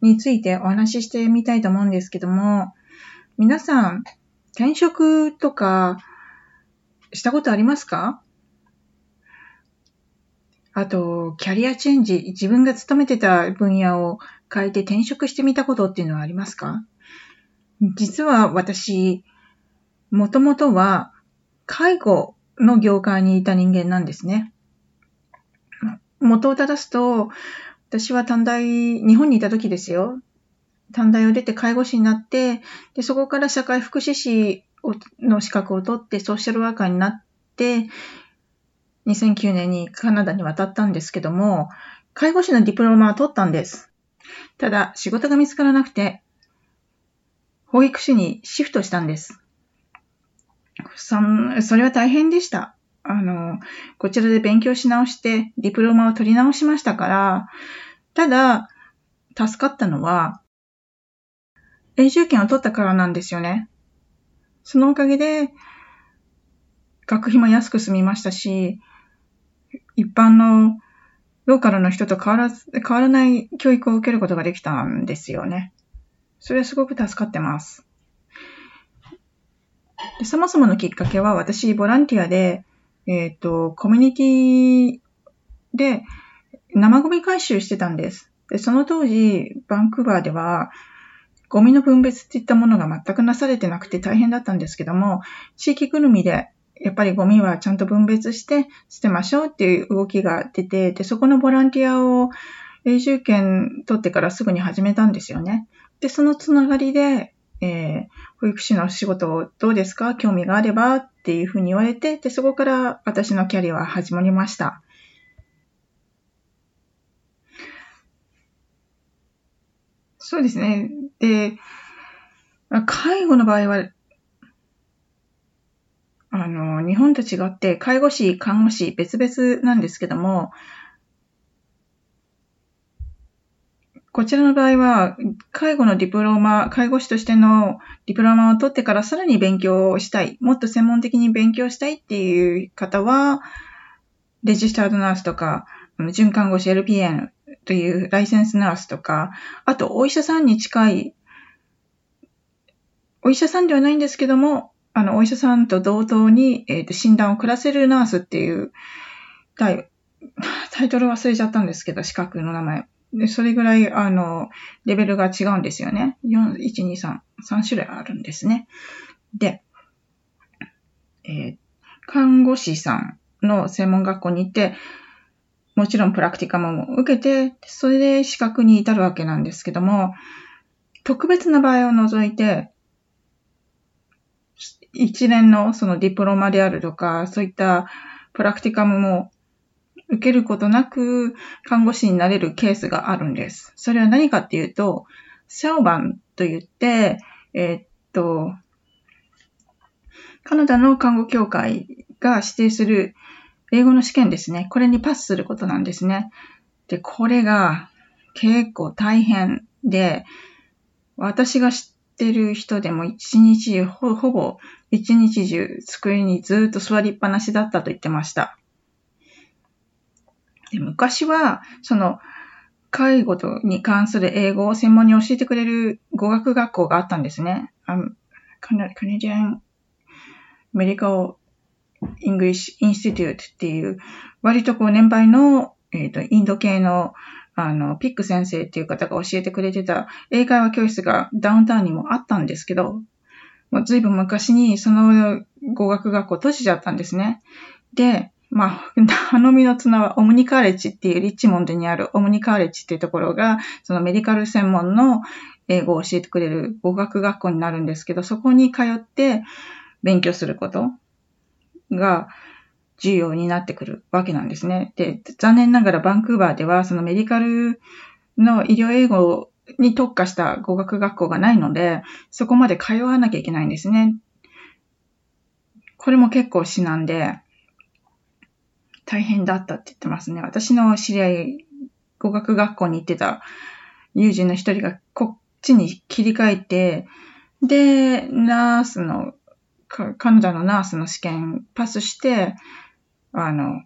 についてお話ししてみたいと思うんですけども、皆さん、転職とかしたことありますか？あと、キャリアチェンジ、自分が勤めてた分野を変えて転職してみたことっていうのはありますか？実は私、もともとは介護の業界にいた人間なんですね。元を正すと、私は短大、日本にいた時ですよ。短大を出て介護士になって、でそこから社会福祉士の資格を取ってソーシャルワーカーになって、2009年にカナダに渡ったんですけども、介護士のディプロマは取ったんです。ただ、仕事が見つからなくて、保育士にシフトしたんです。それは大変でした。あの、こちらで勉強し直して、ディプロマを取り直しましたから、ただ、助かったのは、永住権を取ったからなんですよね。そのおかげで、学費も安く済みましたし、一般のローカルの人と変わらず、変わらない教育を受けることができたんですよね。それはすごく助かってます。でそもそものきっかけは私、ボランティアで、えっ、ー、と、コミュニティで生ゴミ回収してたんです。で、その当時、バンクーバーでは、ゴミの分別っていったものが全くなされてなくて大変だったんですけども、地域ぐるみで、やっぱりゴミはちゃんと分別して捨てましょうっていう動きが出て、で、そこのボランティアを永住権取ってからすぐに始めたんですよね。で、そのつながりで、えー、保育士の仕事をどうですか？興味があればっていうふうに言われて、で、そこから私のキャリアは始まりました。そうですね。で、介護の場合は、あの、日本と違って、介護士、看護師、別々なんですけども、こちらの場合は、介護のディプローマ、介護士としてのディプローマを取ってからさらに勉強をしたい、もっと専門的に勉強したいっていう方は、レジスタードナースとか、準看護師 LPN というライセンスナースとか、あとお医者さんに近い、お医者さんではないんですけども、あの、お医者さんと同等に、えー、と診断を下らせるナースっていうタイ、タイトル忘れちゃったんですけど、資格の名前。で、それぐらい、あの、レベルが違うんですよね。4、1、2、3、3種類あるんですね。で、えー、看護師さんの専門学校に行って、もちろんプラクティカムも受けて、それで資格に至るわけなんですけども、特別な場合を除いて、一連のそのディプロマであるとか、そういったプラクティカムも受けることなく看護師になれるケースがあるんです。それは何かっていうと、セオバンと言って、えー、っと、カナダの看護協会が指定する英語の試験ですね。これにパスすることなんですね。で、これが結構大変で、私が知ってる人でも一日ほ、ほぼ一日中机にずっと座りっぱなしだったと言ってました。で昔は、その、介護とに関する英語を専門に教えてくれる語学学校があったんですね。カナディアンメディカル English Institute っていう、割とこう年配の、えっ、ー、と、インド系の、あの、ピック先生っていう方が教えてくれてた英会話教室がダウンタウンにもあったんですけど、もう随分昔にその語学学校閉じちゃったんですね。で、まあ、頼みの綱はオムニカーレッジっていうリッチモンドにあるオムニカーレッジっていうところが、そのメディカル専門の英語を教えてくれる語学学校になるんですけど、そこに通って勉強することが重要になってくるわけなんですね。で、残念ながらバンクーバーではそのメディカルの医療英語に特化した語学学校がないので、そこまで通わなきゃいけないんですね。これも結構至難で、大変だったって言ってますね。私の知り合い、語学学校に行ってた友人の一人がこっちに切り替えて、で、ナースの、カナダのナースの試験パスして、あの、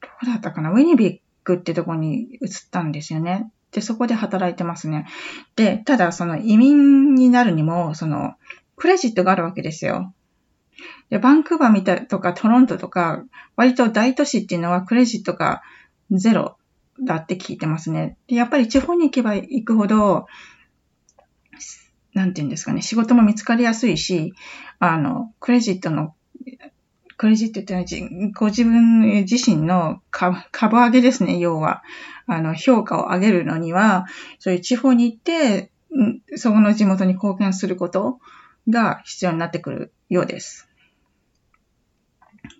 どこだったかな？ウィニビックってとこに移ったんですよね。で、そこで働いてますね。で、ただその移民になるにも、その、クレジットがあるわけですよ。で、バンクーバーみたいとかトロントとか、割と大都市っていうのはクレジットがゼロだって聞いてますね。で、やっぱり地方に行けば行くほど、なんていうんですかね、仕事も見つかりやすいし、あの、クレジットの、クレジットってのはご自分自身の株上げですね、要は。あの、評価を上げるのには、そういう地方に行って、そこの地元に貢献することが必要になってくるようです。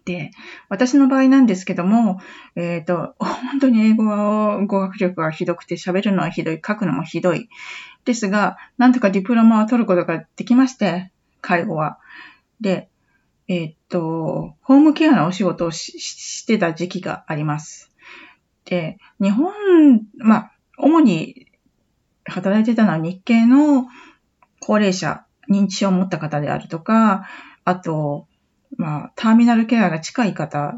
で、私の場合なんですけども、えっ、ー、と、本当に英語は語学力がひどくて喋るのはひどい、書くのもひどい。ですが、なんとかディプロマを取ることができまして、介護は。で、えっ、ー、と、ホームケアのお仕事をしてた時期があります。で、日本、まあ、主に働いてたのは日系の高齢者、認知症を持った方であるとか、あと、まあ、ターミナルケアが近い方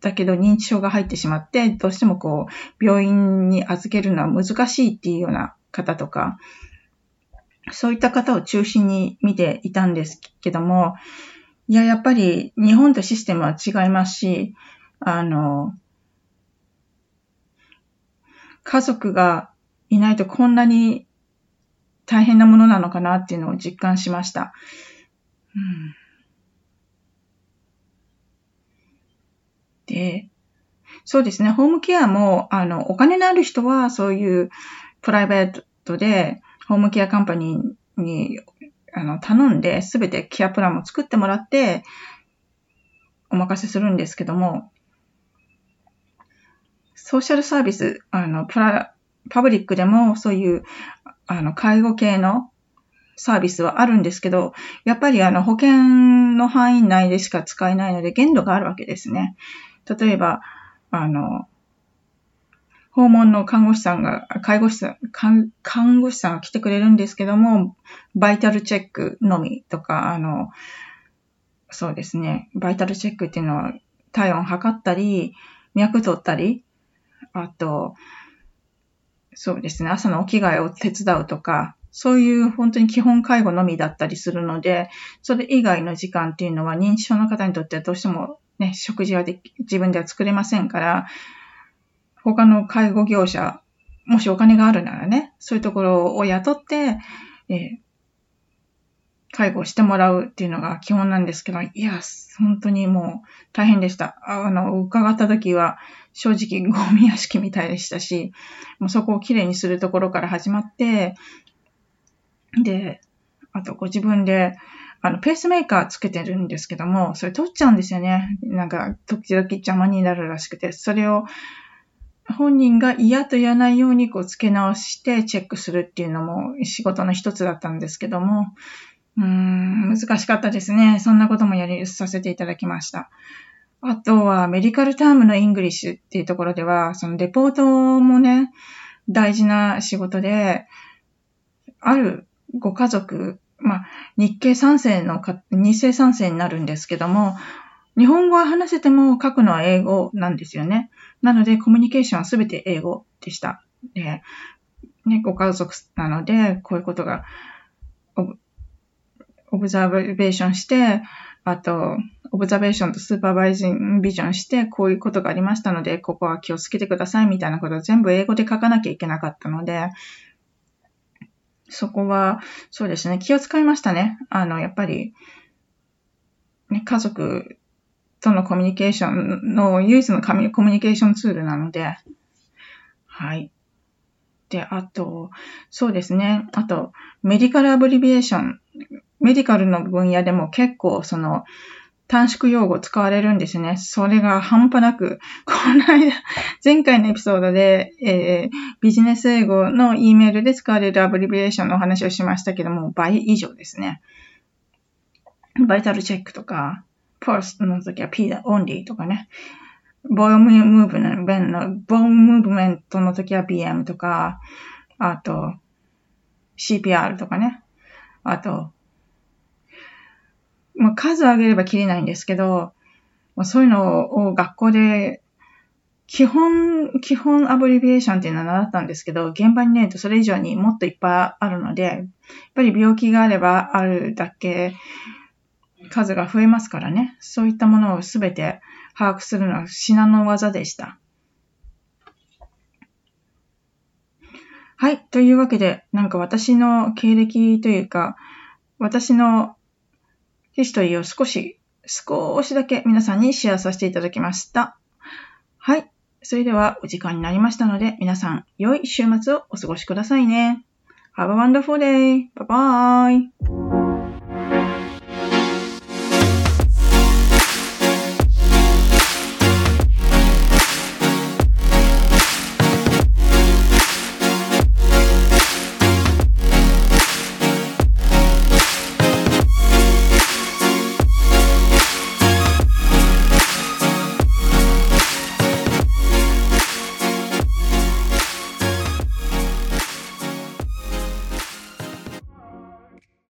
だけど認知症が入ってしまって、どうしてもこう、病院に預けるのは難しいっていうような方とか、そういった方を中心に見ていたんですけども、いや、やっぱり日本とシステムは違いますし、あの、家族がいないとこんなに大変なものなのかなっていうのを実感しました。うんで、そうですね、ホームケアも、あの、お金のある人は、そういうプライベートで、ホームケアカンパニーに、あの、頼んで、すべてケアプランも作ってもらって、お任せするんですけども、ソーシャルサービス、あの、プラ、パブリックでも、そういう、あの、介護系のサービスはあるんですけど、やっぱりあの保険の範囲内でしか使えないので限度があるわけですね。例えば、あの、訪問の看護師さんが、介護士さん、看護師さんが来てくれるんですけども、バイタルチェックのみとか、あの、そうですね、バイタルチェックっていうのは体温測ったり、脈取ったり、あと、そうですね、朝のお着替えを手伝うとか、そういう本当に基本介護のみだったりするので、それ以外の時間っていうのは認知症の方にとってはどうしてもね、食事はで自分では作れませんから、他の介護業者、もしお金があるならね、そういうところを雇って、えー、介護してもらうっていうのが基本なんですけど、いや、本当にもう大変でした。あの、伺った時は正直ゴミ屋敷みたいでしたし、もうそこをきれいにするところから始まって、で、あとご自分であの、ペースメーカーつけてるんですけども、それ取っちゃうんですよね。なんか、時々邪魔になるらしくて、それを本人が嫌と言わないようにこう付け直してチェックするっていうのも仕事の一つだったんですけども、うーん、難しかったですね。そんなこともやりさせていただきました。あとは、 medical term の English っていうところでは、そのレポートもね、大事な仕事で、あるご家族まあ、日系3世のか、日世3世になるんですけども、日本語は話せても書くのは英語なんですよね。なので、コミュニケーションはすべて英語でした。で、ね、ご家族なので、こういうことが、オブザーベーションして、あと、オブザベーションとスーパーバイジンビジョンして、こういうことがありましたので、ここは気をつけてくださいみたいなことを全部英語で書かなきゃいけなかったので、そこは、そうですね、気を使いましたね。あの、やっぱり、ね、家族とのコミュニケーションの唯一のコミュニケーションツールなので、はい。で、あと、そうですね。あと、メディカルアブリビエーション。メディカルの分野でも結構、その、短縮用語使われるんですね。それが半端なく、この間、前回のエピソードで、えー、ビジネス英語の E メールで使われるアブリビエーションのお話をしましたけども、倍以上ですね。バイタルチェックとか、ポストの時は P だオンリーとかね。ボームムーブメントの、ボームムーブメントの時は BM とか、あと、CPR とかね。あと、まあ、数上げれば切れないんですけど、まあ、そういうのを学校で、基本、基本アブリビエーションっていうのは習ったんですけど、現場にねそれ以上にもっといっぱいあるので、やっぱり病気があればあるだけ数が増えますからね。そういったものをすべて把握するのは至難の技でした。はい。というわけで、なんか私の経歴というか、私のヒストリーを少し、少しだけ皆さんにシェアさせていただきました。はい。それではお時間になりましたので、皆さん良い週末をお過ごしくださいね。Have a wonderful day. Bye bye.